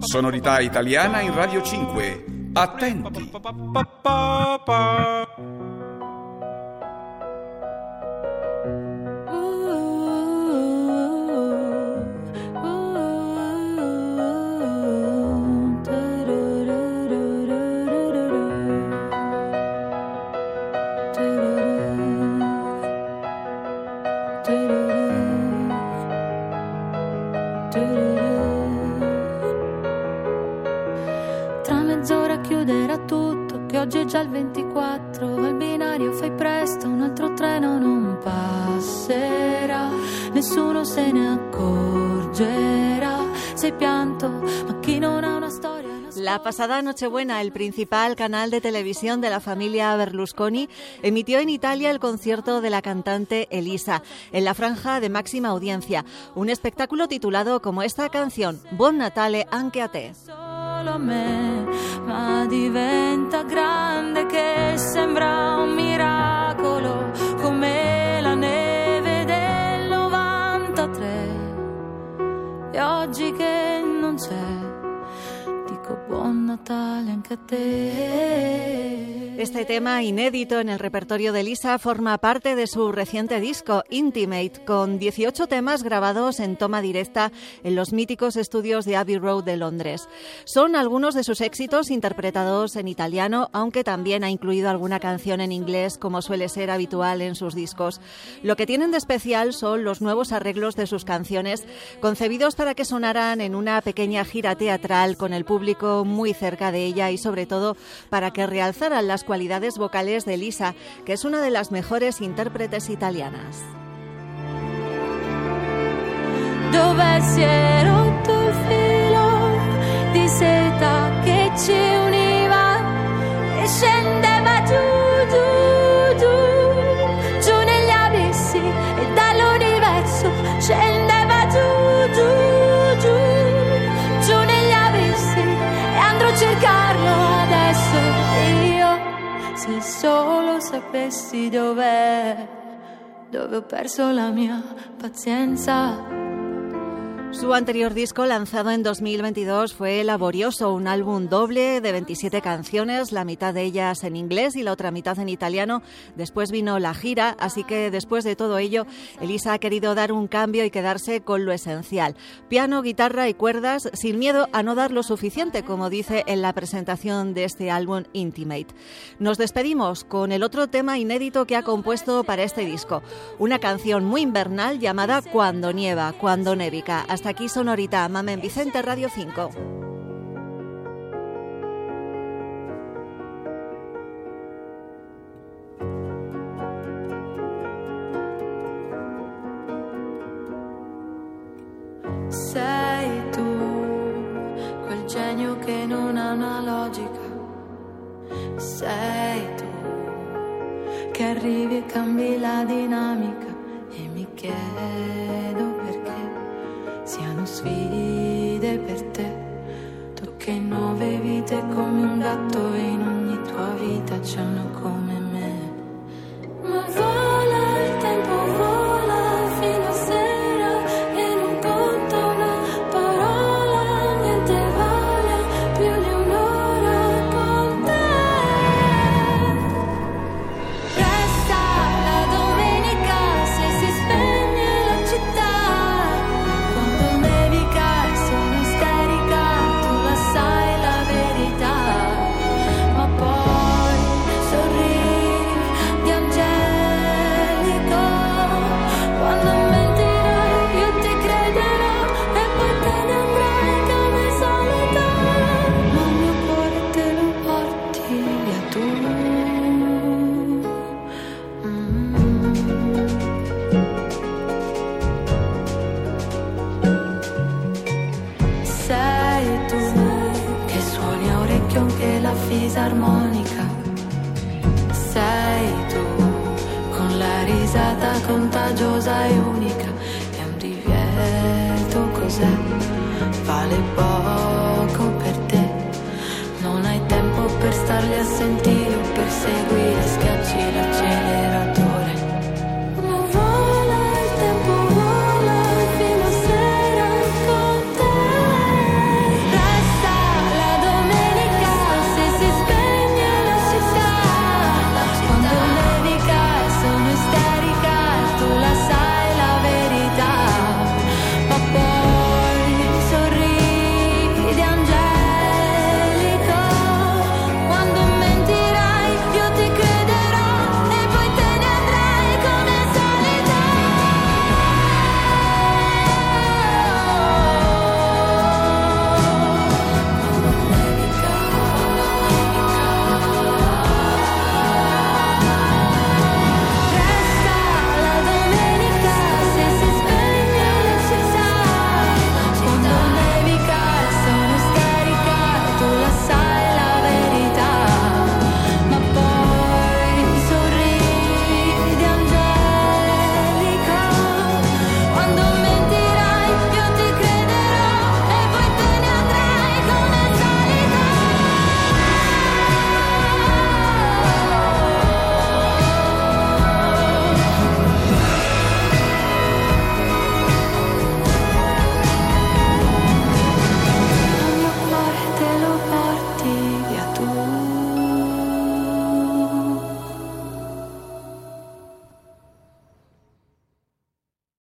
Sonorità italiana in Radio 5. Attenti! Mezz'ora chiuderà tutto, che oggi è già il 24. Al binario fai presto, un altro treno non passerà. Nessuno se ne accorgerà. Sei pianto, ma chi non ha una storia. La pasada Nochebuena, el principal canal de televisión de la familia Berlusconi emitió en Italia el concierto de la cantante Elisa, en la franja de máxima audiencia, un espectáculo titulado como esta canción, Buon Natale anche a te. Solo me, ma diventa grande che sembra un miracolo, come la neve del 93. E oggi che non c'è, dico buon Natale anche a te. Este tema inédito en el repertorio de Lisa forma parte de su reciente disco Intimate, con 18 temas grabados en toma directa en los míticos estudios de Abbey Road de Londres. Son algunos de sus éxitos interpretados en italiano, aunque también ha incluido alguna canción en inglés, como suele ser habitual en sus discos. Lo que tienen de especial son los nuevos arreglos de sus canciones, concebidos para que sonaran en una pequeña gira teatral con el público muy cerca de ella y sobre todo para que realzaran las cualidades vocales de Lisa, que es una de las mejores intérpretes italianas. Sapessi dov'è dove ho perso la mia pazienza Su anterior disco, lanzado en 2022, fue Laborioso, un álbum doble de 27 canciones, la mitad de ellas en inglés y la otra mitad en italiano. Después vino la gira, así que después de todo ello, Elisa ha querido dar un cambio y quedarse con lo esencial. Piano, guitarra y cuerdas, sin miedo a no dar lo suficiente, como dice en la presentación de este álbum Intimate. Nos despedimos con el otro tema inédito que ha compuesto para este disco, una canción muy invernal llamada Cuando nieva, cuando nevica. Hasta aquí Sonorita, Mamen Vicente Radio 5. Sei tu genio tu arrivi e cambi la dinamica. E mi vite come un gatto in ogni tua vita c'è uno fisarmonica. Sei tu con la risata contagiosa e unica. È un divieto cos'è? Vale poco per te. Non hai tempo per starli a sentire per seguire, schiacci